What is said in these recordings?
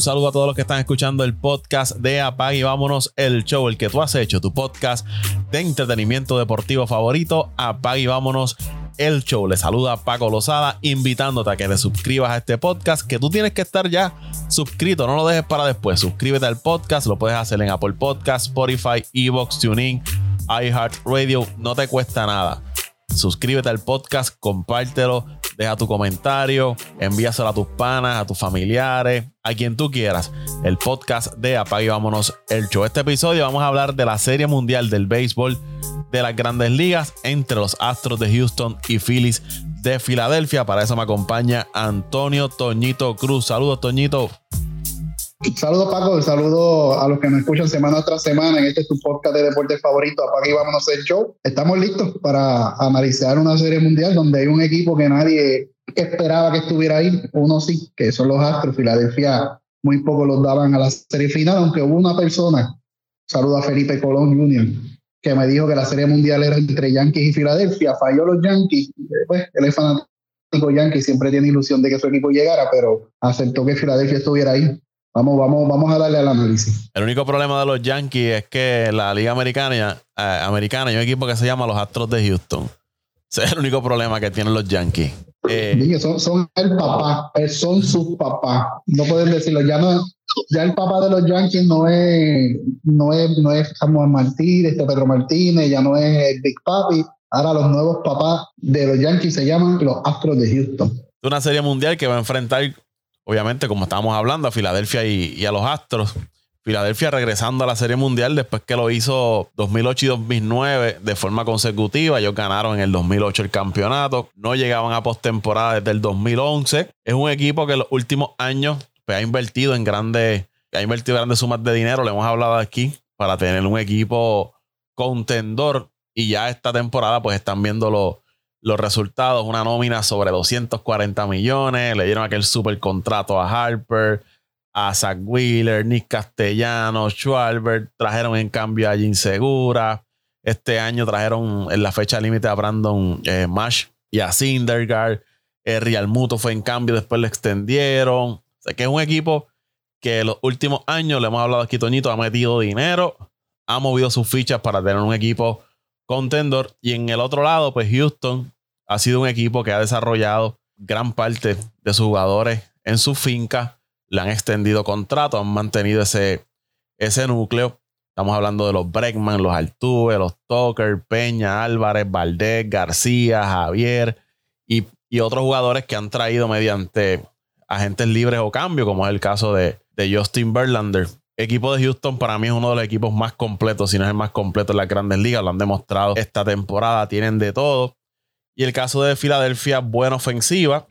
Un saludo a todos los que están escuchando el podcast de Apag y vámonos el show, el que tú has hecho, tu podcast de entretenimiento deportivo favorito. Apag y vámonos el show. Le saluda Paco Lozada, invitándote a que te suscribas a este podcast, que tú tienes que estar ya suscrito, no lo dejes para después. Suscríbete al podcast, lo puedes hacer en Apple Podcast, Spotify, Evox, TuneIn, iHeartRadio, no te cuesta nada. Suscríbete al podcast, compártelo, deja tu comentario, envíaselo a tus panas, a tus familiares, a quien tú quieras. El podcast de Apague Vámonos el Show. Este episodio vamos a hablar de la Serie Mundial del Béisbol de las Grandes Ligas entre los Astros de Houston y Phillies de Filadelfia. Para eso me acompaña Antonio Toñito Cruz. Saludos, Toñito. Saludos Paco, saludos a los que me escuchan semana tras semana en este tu podcast de deportes favorito, Apaga y vámonos el show. Estamos listos para analizar una serie mundial donde hay un equipo que nadie esperaba que estuviera ahí, uno sí, que son los Astros, Filadelfia muy poco los daban a la serie final, aunque hubo una persona, saludo a Felipe Colón Jr., que me dijo que la serie mundial era entre Yankees y Filadelfia, falló los Yankees, pues él es fanático Yankees, siempre tiene ilusión de que su equipo llegara, pero aceptó que Filadelfia estuviera ahí. Vamos, vamos, vamos a darle al análisis. El único problema de los Yankees es que la Liga Americana, eh, americana hay un equipo que se llama los Astros de Houston. Ese es el único problema que tienen los Yankees. Eh, son, son, el papá, eh, son sus papás. No pueden decirlo. Ya no, ya el papá de los Yankees no es, no es, no es Samuel Martínez, este Pedro Martínez, ya no es el Big Papi. Ahora los nuevos papás de los Yankees se llaman los Astros de Houston. Una serie mundial que va a enfrentar obviamente, como estábamos hablando, a Filadelfia y, a los Astros. Filadelfia regresando a la Serie Mundial después que lo hizo 2008 y 2009 de forma consecutiva. Ellos ganaron en el 2008 el campeonato. No llegaban a postemporada desde el 2011. Es un equipo que en los últimos años pues, ha invertido en grandes, ha invertido grandes sumas de dinero. Le hemos hablado aquí para tener un equipo contendor. Y ya esta temporada pues están viendo los los resultados, una nómina sobre 240 millones, le dieron aquel super contrato a Harper, a Zach Wheeler, Nick Castellano, Schwalbert, trajeron en cambio a Jim Segura, este año trajeron en la fecha límite a Brandon eh, Mash y a Sindergaard, eh, Real Muto fue en cambio, después le extendieron, que es un equipo que en los últimos años, le hemos hablado aquí, Toñito, ha metido dinero, ha movido sus fichas para tener un equipo contendor. Y en el otro lado, pues Houston ha sido un equipo que ha desarrollado gran parte de sus jugadores en su finca. Le han extendido contratos, han mantenido ese, ese núcleo. Estamos hablando de los Breckman, los Altuve, los Tucker, Peña, Álvarez, Valdés, García, Javier y, y, otros jugadores que han traído mediante agentes libres o cambio, como es el caso de, de Justin Verlander equipo de Houston para mí es uno de los equipos más completos, si no es el más completo en las grandes ligas. Lo han demostrado esta temporada, tienen de todo. Y el caso de Filadelfia, buena ofensiva,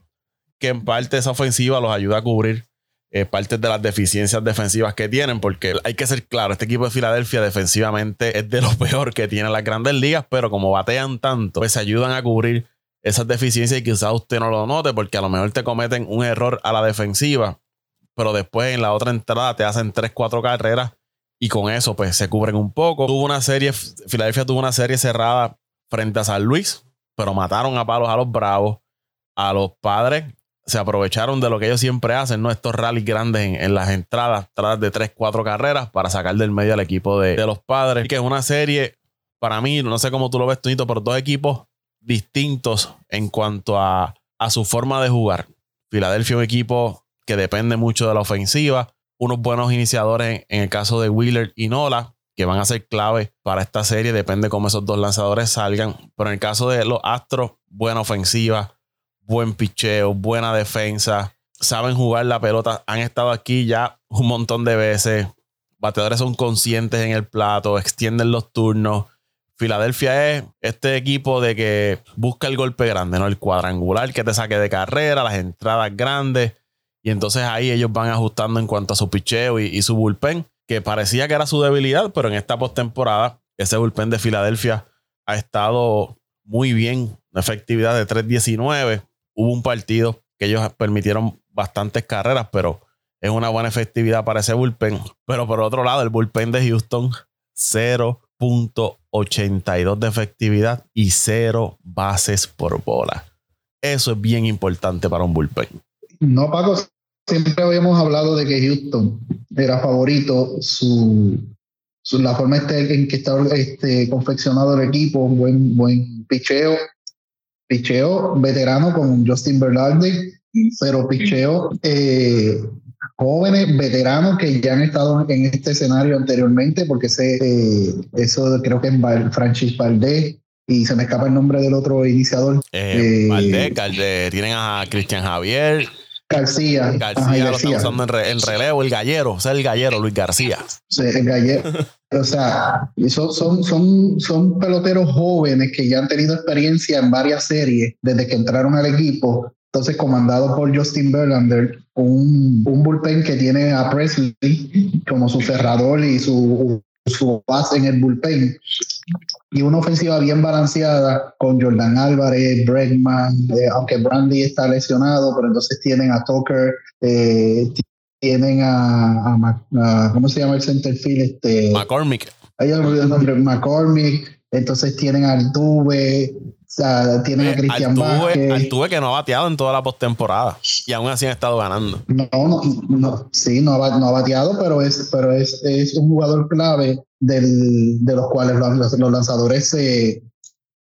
que en parte esa ofensiva los ayuda a cubrir eh, partes de las deficiencias defensivas que tienen, porque hay que ser claro, este equipo de Filadelfia defensivamente es de lo peor que tienen las grandes ligas, pero como batean tanto, pues ayudan a cubrir esas deficiencias y quizás usted no lo note, porque a lo mejor te cometen un error a la defensiva pero después en la otra entrada te hacen 3, 4 carreras y con eso pues se cubren un poco. Tuvo una serie, Filadelfia tuvo una serie cerrada frente a San Luis, pero mataron a palos a los Bravos, a los padres. Se aprovecharon de lo que ellos siempre hacen, ¿no? Estos rallies grandes en, las entradas, entradas de 3, 4 carreras para sacar del medio al equipo de, los padres. Que es una serie, para mí, no sé cómo tú lo ves, Tunito, pero dos equipos distintos en cuanto a, a su forma de jugar. Filadelfia, un equipo que depende mucho de la ofensiva. Unos buenos iniciadores en, el caso de Wheeler y Nola, que van a ser clave para esta serie. Depende cómo esos dos lanzadores salgan. Pero en el caso de los Astros, buena ofensiva, buen picheo, buena defensa. Saben jugar la pelota. Han estado aquí ya un montón de veces. Bateadores son conscientes en el plato, extienden los turnos. Filadelfia es este equipo de que busca el golpe grande, ¿no? El cuadrangular que te saque de carrera, las entradas grandes. Y entonces ahí ellos van ajustando en cuanto a su picheo y, su bullpen, que parecía que era su debilidad, pero en esta postemporada, ese bullpen de Filadelfia ha estado muy bien. Una efectividad de 3.19. Hubo un partido que ellos permitieron bastantes carreras, pero es una buena efectividad para ese bullpen. Pero por otro lado, el bullpen de Houston, 0.82 de efectividad y 0 bases por bola. Eso es bien importante para un bullpen. No, Paco, siempre habíamos hablado de que Houston era favorito, su, la forma este, en que está este, confeccionado el equipo, un buen, buen picheo, picheo veterano con Justin Verlander, pero picheo eh, jóvenes, veteranos que ya han estado en este escenario anteriormente, porque ese, eh, eso creo que es Francis Valdés, y se me escapa el nombre del otro iniciador. Eh, Valdés, tienen a Cristian Javier. García. García lo usando en, relevo, el gallero, o sea, el gallero, Luis García. Sí, el gallero. o sea, son, son, son, son peloteros jóvenes que ya han tenido experiencia en varias series desde que entraron al equipo. Entonces, comandado por Justin Verlander, un, un bullpen que tiene a Presley como su cerrador y su su base en el bullpen. Y una ofensiva bien balanceada con Jordan Álvarez, Bregman, eh, aunque Brandy está lesionado, pero entonces tienen a Tucker, eh, tienen a, ¿cómo se llama el centerfield? Este, McCormick. Ahí el nombre, McCormick. Entonces tienen a Altuve, o sea, tienen a Cristian Vázquez. Altuve que no ha bateado en toda la postemporada y aún así han estado ganando. No, no, no sí, no ha, no ha bateado, pero es, pero es, es un jugador clave del, de los cuales los, los lanzadores se,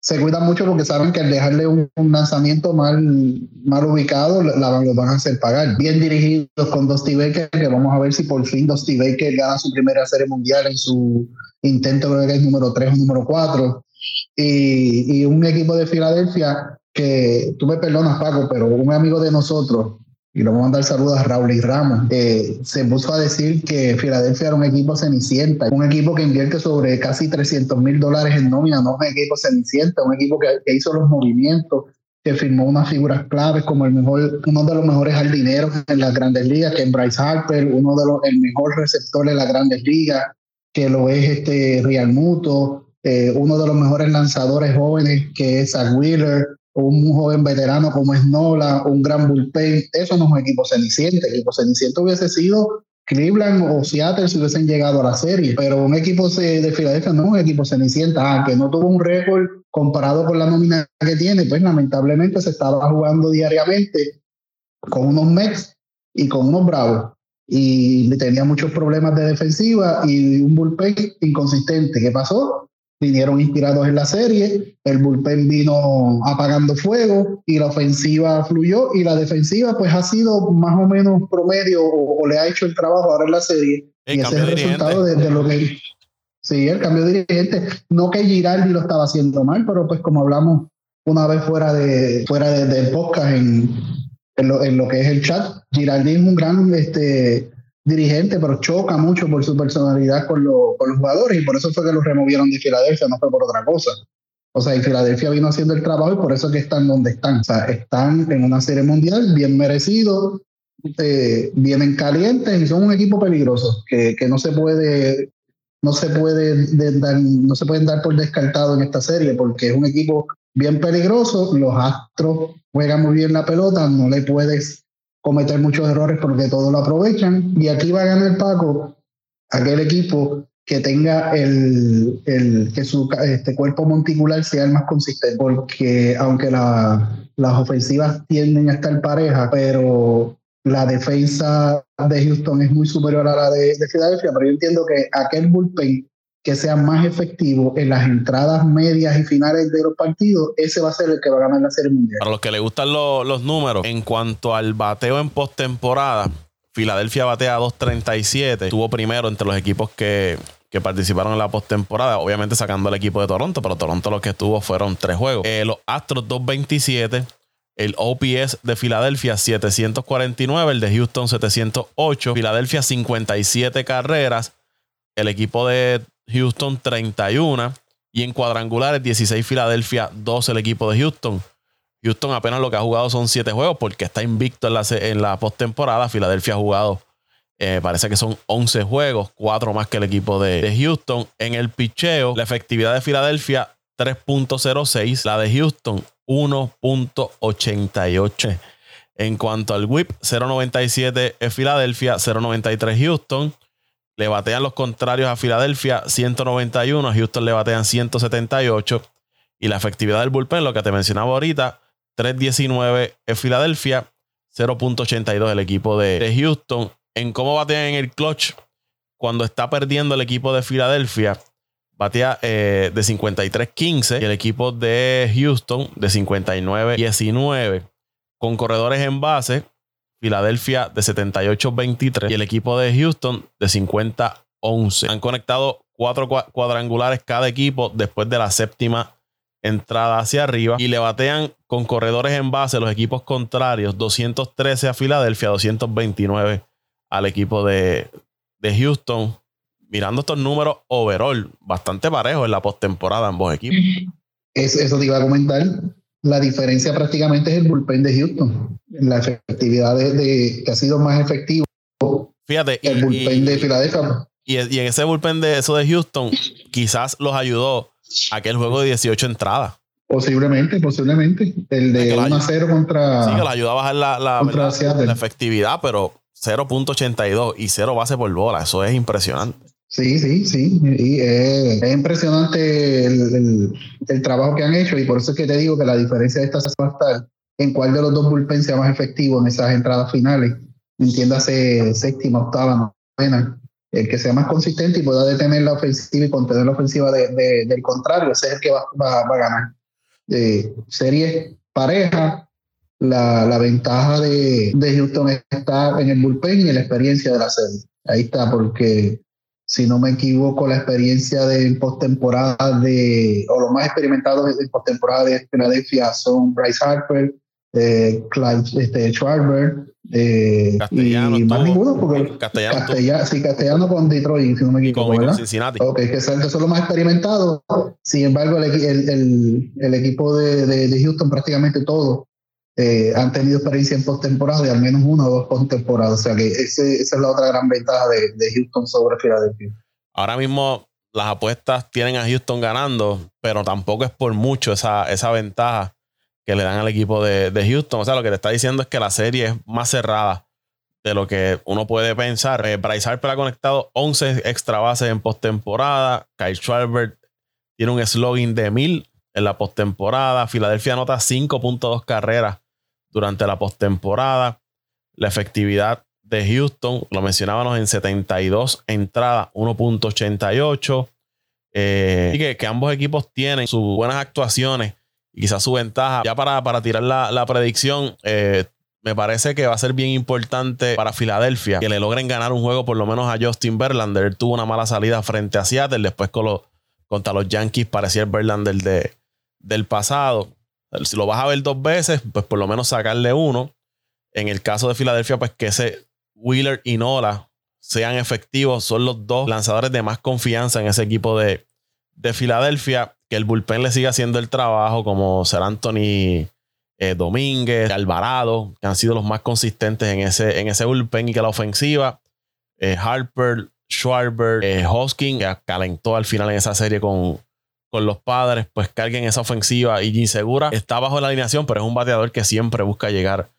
se cuidan mucho porque saben que al dejarle un, lanzamiento mal, mal ubicado, la, lo van a hacer pagar. Bien dirigidos con Dusty Baker, que vamos a ver si por fin Dusty Baker gana su primera serie mundial en su intento, creo que es número 3 o número 4 y, un equipo de Filadelfia que tú me perdonas, Paco, pero un amigo de nosotros, y le vamos a mandar saludos a Raúl y Ramos, eh, se puso a decir que Filadelfia era un equipo cenicienta, un equipo que invierte sobre casi 300 mil dólares en nómina, no un equipo cenicienta, un equipo que, hizo los movimientos, que firmó unas figuras claves como el mejor, uno de los mejores jardineros en las grandes ligas, que es Bryce Harper, uno de los, el mejor receptor en las grandes ligas, que lo es este Real Muto, eh, uno de los mejores lanzadores jóvenes que es Zach Wheeler, un joven veterano como es Nola, un gran bullpen. Eso no es un equipo ceniciente. El equipo ceniciente hubiese sido Cleveland o Seattle si hubiesen llegado a la serie, pero un equipo de Filadelfia no es un equipo cenicienta, aunque no tuvo un récord comparado con la nómina que tiene, pues lamentablemente se estaba jugando diariamente con unos Mets y con unos Bravos y tenía muchos problemas de defensiva y un bullpen inconsistente. ¿Qué pasó? Vinieron inspirados en la serie, el bullpen vino apagando fuego y la ofensiva fluyó y la defensiva pues ha sido más o menos promedio o, le ha hecho el trabajo ahora en la serie. y ese es el resultado de, lo que... Sí, el cambio de dirigente. No que Girardi lo estaba haciendo mal, pero pues como hablamos una vez fuera de fuera de, podcast en, en, lo, en lo que es el chat, Girardi es un gran este, dirigente, pero choca mucho por su personalidad con, con, los jugadores y por eso fue que los removieron de Filadelfia, no fue por otra cosa. O sea, y Filadelfia vino haciendo el trabajo y por eso que están donde están. O sea, están en una serie mundial bien merecido, eh, vienen calientes y son un equipo peligroso que, que no se puede no se puede dar, no se pueden dar por descartado en esta serie porque es un equipo bien peligroso. Los Astros juegan muy bien la pelota, no le puedes cometer muchos errores porque todos lo aprovechan. Y aquí va a ganar Paco, aquel equipo que tenga el, el que su este cuerpo monticular sea el más consistente, porque aunque la, las ofensivas tienden a estar parejas, pero la defensa de Houston es muy superior a la de, de Filadelfia, pero yo entiendo que aquel bullpen que sea más efectivo en las entradas medias y finales de los partidos, ese va a ser el que va a ganar la Serie Mundial. Para los que les gustan los números, en cuanto al bateo en postemporada, Filadelfia batea 2.37, estuvo primero entre los equipos que, participaron en la postemporada, obviamente sacando al equipo de Toronto, pero Toronto lo que estuvo fueron tres juegos. Eh, los Astros 2.27. El OPS de Filadelfia 749, el de Houston 708, Filadelfia 57 carreras, el equipo de Houston 31 y en cuadrangulares 16 Filadelfia, 12 el equipo de Houston. Houston apenas lo que ha jugado son 7 juegos porque está invicto en la, en la postemporada. Filadelfia ha jugado, eh, parece que son 11 juegos, 4 más que el equipo de, de Houston. En el picheo, la efectividad de Filadelfia 3.06, la de Houston 1.88. En cuanto al whip, 0.97 es Filadelfia, 0.93 Houston. Le batean los contrarios a Filadelfia 191, a Houston le batean 178. Y la efectividad del bullpen, lo que te mencionaba ahorita, 319 es Filadelfia, 0.82 el equipo de, Houston. En cómo batean en el clutch, cuando está perdiendo el equipo de Filadelfia, batea eh, de 53-15 y el equipo de Houston de 59-19. Con corredores en base, Filadelfia de 78-23 y el equipo de Houston de 50-11. Han conectado cuatro cuadrangulares cada equipo después de la séptima entrada hacia arriba y le batean con corredores en base los equipos contrarios 213 a Filadelfia, 229 al equipo de, Houston. Mirando estos números overall, bastante parejos en la postemporada ambos equipos. Eso te iba a comentar. La diferencia prácticamente es el bullpen de Houston. La efectividad de, que ha sido más efectivo. Fíjate. El bullpen de Filadelfia. Y, y, en ese bullpen de eso de Houston, quizás los ayudó aquel juego de 18 entradas. Posiblemente, posiblemente. El de 1 a 0 contra. Sí, que le ayuda a bajar la, la, efectividad, pero 0.82 y 0 base por bola. Eso es impresionante. Sí, sí, sí. Y, es impresionante el, el, trabajo que han hecho y por eso es que te digo que la diferencia de esta va a estar en cuál de los dos bullpen sea más efectivo en esas entradas finales. Entiéndase séptima, octava, novena el que sea más consistente y pueda detener la ofensiva y contener la ofensiva del contrario, ese es el que va, a ganar. Eh, serie pareja, la, ventaja de, Houston está en el bullpen y en la experiencia de la serie. Ahí está, porque si no me equivoco, la experiencia de postemporada de, o los más experimentados en postemporada de Philadelphia son Bryce Harper, eh, Clive este, Schwarber, eh, castellano, y más ninguno, porque castellano, sí, castellano con Detroit, si no me equivoco. Con, Cincinnati. Que son, los más experimentados. Sin embargo, el, el, el equipo de, de, Houston, prácticamente todos eh, han tenido experiencia en postemporada y al menos uno o dos postemporadas. O sea que ese, esa es la otra gran ventaja de, de Houston sobre Philadelphia. Ahora mismo las apuestas tienen a Houston ganando, pero tampoco es por mucho esa, esa ventaja que le dan al equipo de, Houston. O sea, lo que te está diciendo es que la serie es más cerrada de lo que uno puede pensar. Eh, Bryce Harper ha conectado 11 extra bases en postemporada. Kyle Schwarber tiene un slogan de 1000 en la postemporada. Filadelfia anota 5.2 carreras durante la postemporada. La efectividad de Houston, lo mencionábamos en 72 entradas, 1.88. Eh, y que, que ambos equipos tienen sus buenas actuaciones y quizás su ventaja. Ya para, para tirar la, predicción, eh, me parece que va a ser bien importante para Filadelfia que le logren ganar un juego por lo menos a Justin Verlander. Él tuvo una mala salida frente a Seattle, después contra los Yankees parecía el Verlander de, del pasado. Si lo vas a ver dos veces, pues por lo menos sacarle uno. En el caso de Filadelfia, pues que ese Wheeler y Nola sean efectivos, son los dos lanzadores de más confianza en ese equipo de, de Filadelfia que el bullpen le siga haciendo el trabajo, como ser Anthony eh, Domínguez, Alvarado, que han sido los más consistentes en ese, en ese bullpen y que la ofensiva, eh, Harper, Schwarber, eh, que calentó al final en esa serie con, con los padres, pues carguen esa ofensiva y Insegura está bajo la alineación, pero es un bateador que siempre busca llegar,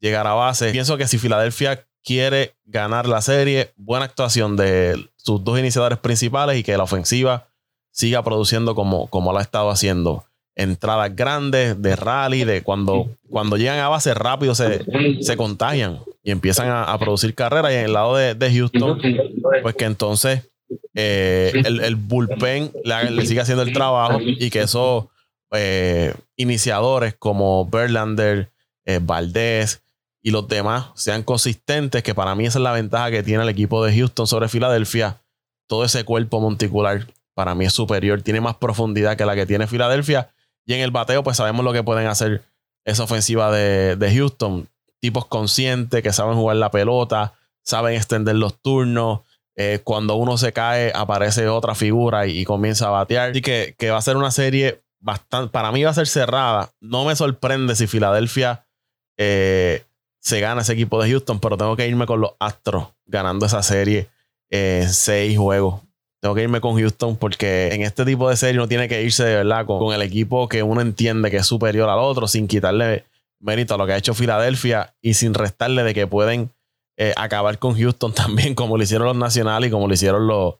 llegar a base. Pienso que si Filadelfia quiere ganar la serie, buena actuación de sus dos iniciadores principales y que la ofensiva siga produciendo como, como lo ha estado haciendo. Entradas grandes de rally, de cuando, cuando llegan a base rápido se, se contagian y empiezan a, producir carreras. Y en el lado de, Houston, pues que entonces eh, el, bullpen le, siga haciendo el trabajo y que esos eh, iniciadores como Berlander, eh, Valdés y los demás sean consistentes, que para mí esa es la ventaja que tiene el equipo de Houston sobre Filadelfia. Todo ese cuerpo monticular para mí es superior, tiene más profundidad que la que tiene Filadelfia. Y en el bateo, pues sabemos lo que pueden hacer esa ofensiva de, Houston. Tipos conscientes que saben jugar la pelota, saben extender los turnos. Eh, cuando uno se cae, aparece otra figura y, comienza a batear. Así que, que, va a ser una serie bastante. Para mí va a ser cerrada. No me sorprende si Filadelfia eh, se gana ese equipo de Houston, pero tengo que irme con los Astros ganando esa serie en seis juegos tengo que irme con Houston porque en este tipo de serie uno tiene que irse de verdad con, el equipo que uno entiende que es superior al otro sin quitarle mérito a lo que ha hecho Filadelfia y sin restarle de que pueden eh, acabar con Houston también como lo hicieron los nacionales y como lo hicieron los,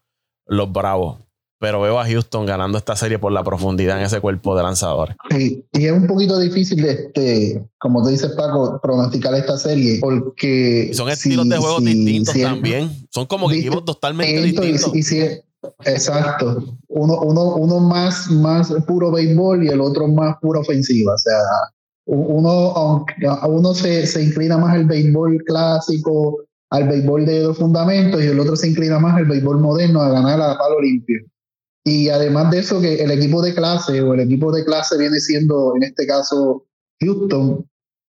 los Bravos. pero veo a Houston ganando esta serie por la profundidad en ese cuerpo de lanzadores. Sí, y es un poquito difícil, este, como te dices Paco, pronosticar esta serie, porque... son estilos de juegos distintos también. Son como equipos totalmente distintos. Y, si, exacto. Uno, uno, uno más, más puro béisbol y el otro más pura ofensiva. O sea, uno, uno se, se inclina más al béisbol clásico, al béisbol de los fundamentos, y el otro se inclina más al béisbol moderno, a ganar a palo limpio. Y además de eso, que el equipo de clase o el equipo de clase viene siendo, en este caso, Houston,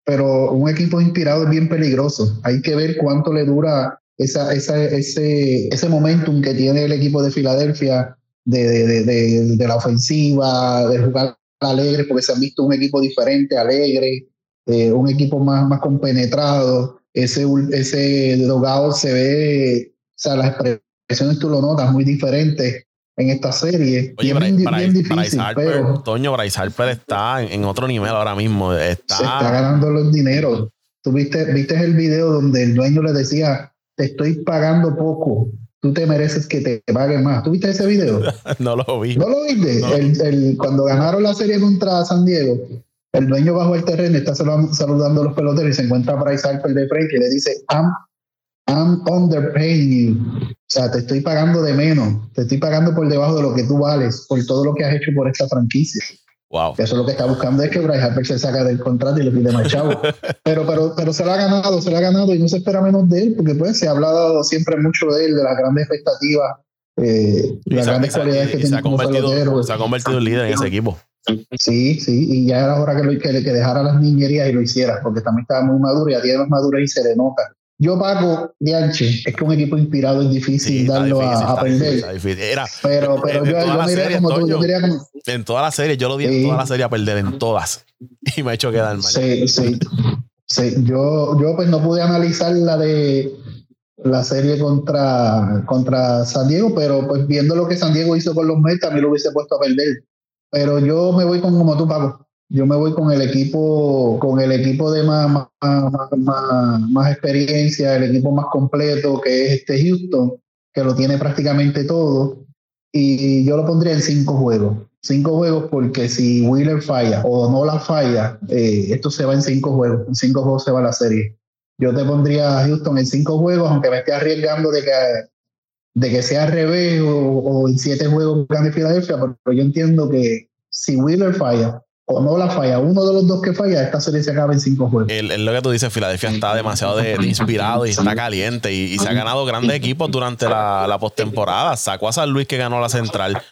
pero un equipo inspirado es bien peligroso. Hay que ver cuánto le dura esa, esa, ese, ese momentum que tiene el equipo de Filadelfia de, de, de, de, la ofensiva, de jugar alegre, porque se han visto un equipo diferente, alegre, eh, un equipo más, más compenetrado. Ese, ese dogado se ve, o sea, las expresiones tú lo notas muy diferentes en esta serie. Oye, bien, bien difícil, Harper, pero Toño, Bryce Harper está en, otro nivel ahora mismo. Está... Se está ganando los dineros. Tú viste, viste el video donde el dueño le decía, te estoy pagando poco, tú te mereces que te paguen más. ¿Tú viste ese video? no lo vi. ¿No lo viste? El, el, cuando ganaron la serie contra San Diego, el dueño bajo el terreno está saludando a los peloteros y se encuentra a Bryce Harper de frente y le dice, I'm, I'm underpaying you. O sea, te estoy pagando de menos, te estoy pagando por debajo de lo que tú vales, por todo lo que has hecho por esta franquicia. Wow. Eso es lo que está buscando es que Bryce Harper se saca del contrato y le pide más chavo. pero, pero, pero se lo ha ganado, se lo ha ganado y no se espera menos de él, porque pues se ha hablado siempre mucho de él, de las grandes expectativas, eh, las grandes cualidades que tiene como pelotero. Se ha convertido en líder en ese equipo. Sí, sí, y ya era hora que, lo, que, que dejara las niñerías y lo hiciera, porque también estaba muy maduro, ya tiene más madurez y se le nota. Yo, Paco, Dianche, es que un equipo inspirado es difícil darlo a, perder. pero pero yo, yo me diría como tú, yo diría como... En toda la serie, yo lo di en toda la serie a perder, en todas. Y me ha hecho quedar mal. Sí, sí. sí. Yo, yo pues no pude analizar la de la serie contra, contra San Diego, pero pues viendo lo que San Diego hizo con los Mets, también lo hubiese puesto a perder. Pero yo me voy con como tú, Paco yo me voy con el equipo, con el equipo de más, más, más, experiencia, el equipo más completo que es este Houston, que lo tiene prácticamente todo. Y yo lo pondría en cinco juegos. Cinco juegos porque si Wheeler falla o no la falla, eh, esto se va en cinco juegos. En cinco juegos se va la serie. Yo te pondría a Houston en cinco juegos, aunque me esté arriesgando de que, de que sea al revés o, o en siete juegos gane Filadelfia, pero yo entiendo que si Wheeler falla, o no la falla, uno de los dos que falla, esta serie se acaba en cinco juegos. Es lo que tú dices, Filadelfia está demasiado de, inspirado y está caliente y, se ha ganado grandes equipos durante la, la postemporada. Sacó a San Luis que ganó la central,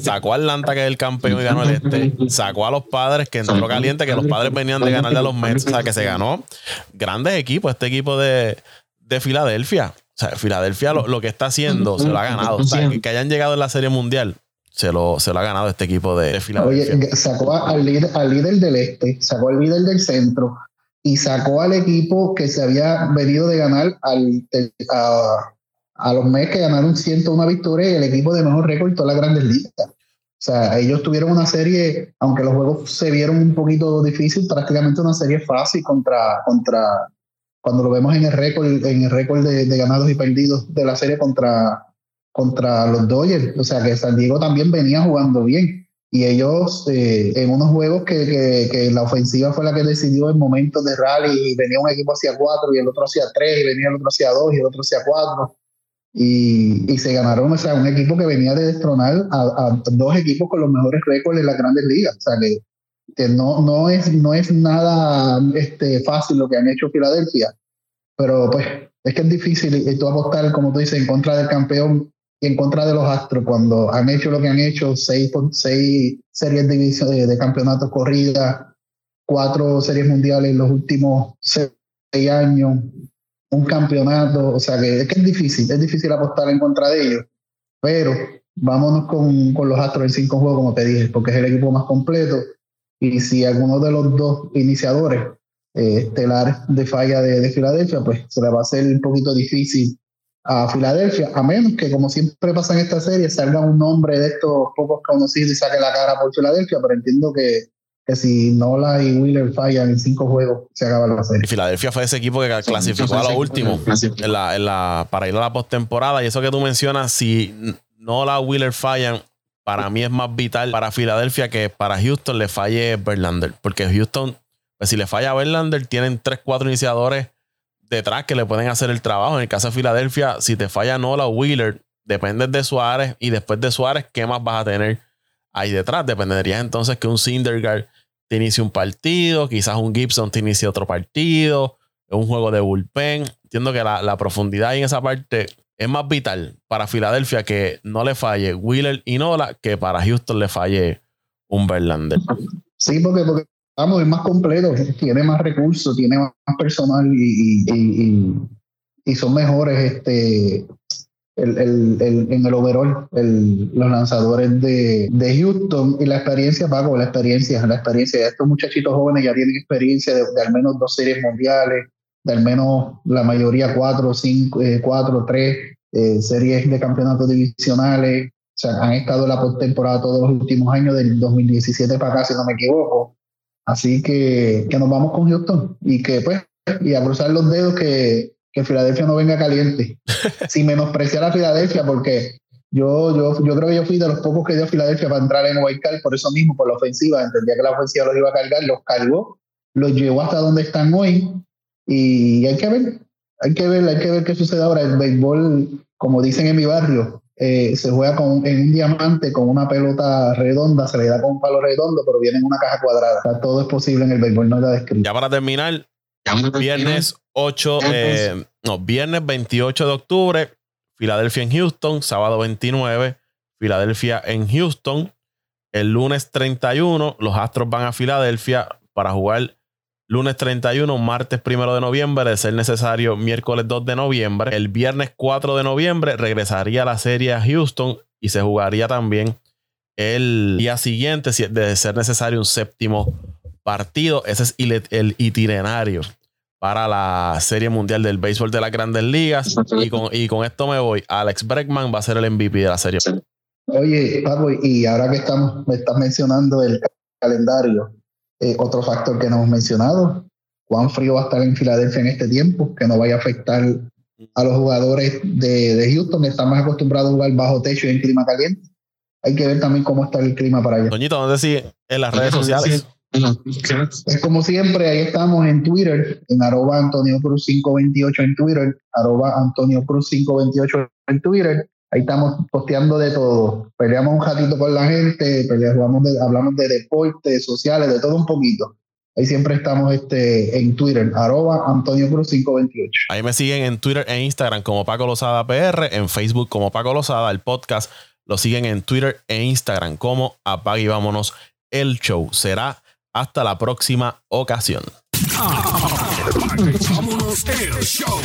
sacó a Atlanta que es el campeón y ganó el este, sacó a los padres que entró caliente, que los padres venían de ganarle a los Mets, o sea que se ganó grandes equipos, este equipo de, de Filadelfia. O sea, Filadelfia lo, lo, que está haciendo se lo ha ganado. O sea, que hayan llegado en la serie mundial se lo, se lo ha ganado este equipo de, Filadelfia. Oye, sacó al líder, al líder del este, sacó al líder del centro y sacó al equipo que se había venido de ganar al, a, a, los Mets que ganaron 101 victorias y el equipo de mejor récord en todas las grandes ligas. O sea, ellos tuvieron una serie, aunque los juegos se vieron un poquito difícil, prácticamente una serie fácil contra, contra cuando lo vemos en el récord, en el récord de, de ganados y perdidos de la serie contra, contra los Dodgers. O sea que San Diego también venía jugando bien. Y ellos eh, en unos juegos que, que, que, la ofensiva fue la que decidió en momentos de rally y venía un equipo hacia cuatro y el otro hacia tres y venía el otro hacia dos y el otro hacia cuatro. Y, y se ganaron, o sea, un equipo que venía de destronar a, a dos equipos con los mejores récords en las grandes ligas. O sea que, que no, no, es, no es nada este, fácil lo que han hecho Filadelfia. Pero pues es que es difícil y tú apostar, como tú dices, en contra del campeón en contra de los Astros cuando han hecho lo que han hecho, seis, seis series de, de campeonatos corridas, cuatro series mundiales en los últimos seis años, un campeonato, o sea que es que es difícil, es difícil apostar en contra de ellos, pero vámonos con, con los Astros en cinco juegos, como te dije, porque es el equipo más completo. Y si alguno de los dos iniciadores eh, estelares de falla de, de Filadelfia, pues se le va a hacer un poquito difícil a Filadelfia, a menos que, como siempre pasa en esta serie, salga un nombre de estos pocos conocidos y saque la cara por Filadelfia, pero entiendo que, que si Nola y Wheeler fallan en cinco juegos, se acaba la serie. Y Filadelfia fue ese equipo que clasificó a lo último en la, en la, para ir a la postemporada. Y eso que tú mencionas, si Nola y Wheeler fallan, para mí es más vital para Filadelfia que para Houston le falle Verlander. Porque Houston, pues si le falla a Verlander, tienen 3, 4 iniciadores detrás que le pueden hacer el trabajo. En el caso de Filadelfia, si te falla Nola o Wheeler, dependes de Suárez y después de Suárez, ¿qué más vas a tener ahí detrás? Dependería entonces que un Syndergaard te inicie un partido, quizás un Gibson te inicie otro partido, un juego de bullpen. Entiendo que la, la profundidad en esa parte es más vital para Filadelfia que no le falle Wheeler y Nola que para Houston le falle un Verlander. Sí, porque, porque vamos, es más completo, tiene más recursos, tiene más personal y, y, y, son mejores este, el, el, el, en el overall los lanzadores de, de, Houston y la experiencia, Paco, la experiencia, la experiencia de estos muchachitos jóvenes ya tienen experiencia de, al menos dos series mundiales, de al menos la mayoría cuatro, cinco, eh, cuatro, tres eh, series de campeonatos divisionales. O sea, han estado en la postemporada todos los últimos años, del 2017 para acá, si no me equivoco. Así que, que nos vamos con Houston y que pues, y a cruzar los dedos que, que Filadelfia no venga caliente. Sin menospreciar a Filadelfia, porque yo, yo, yo creo que yo fui de los pocos que dio Filadelfia para entrar en Card por eso mismo, por la ofensiva. Entendía que la ofensiva los iba a cargar, los cargó, los llevó hasta donde están hoy. Y hay que ver, hay que ver, hay que ver qué sucede ahora. El béisbol, como dicen en mi barrio, eh, se juega con, en un diamante con una pelota redonda, se le da con un palo redondo, pero viene en una caja cuadrada. todo es posible en el béisbol, no la Ya para terminar, viernes 8, eh, no, viernes 28 de octubre, Filadelfia en Houston, sábado 29, Filadelfia en Houston. El lunes 31, los Astros van a Filadelfia para jugar lunes 31, martes 1 de noviembre, de ser necesario miércoles 2 de noviembre. El viernes 4 de noviembre regresaría la serie a Houston y se jugaría también el día siguiente, de ser necesario un séptimo partido. Ese es el itinerario para la Serie Mundial del Béisbol de las Grandes Ligas. Y con, y con esto me voy. Alex Bregman va a ser el MVP de la serie. Oye, Paco, y ahora que estamos, me estás mencionando el calendario, eh, otro factor que no hemos mencionado, cuán frío va a estar en Filadelfia en este tiempo, que no vaya a afectar a los jugadores de, de Houston, que están más acostumbrados a jugar bajo techo y en clima caliente. Hay que ver también cómo está el clima para allá. Doñito, ¿dónde sigue? En las redes sociales. Es como siempre, ahí estamos en Twitter, en arroba Antonio Cruz 528 en Twitter, arroba Antonio Cruz 528 en Twitter. Ahí estamos posteando de todo. Peleamos un ratito con la gente, peleamos de, hablamos de deportes, sociales, de todo un poquito. Ahí siempre estamos este, en Twitter, arroba Antonio Cruz 528. Ahí me siguen en Twitter e Instagram como Paco Lozada PR, en Facebook como Paco Lozada, el podcast lo siguen en Twitter e Instagram como Apague y Vámonos el Show. Será hasta la próxima ocasión. Vámonos el show.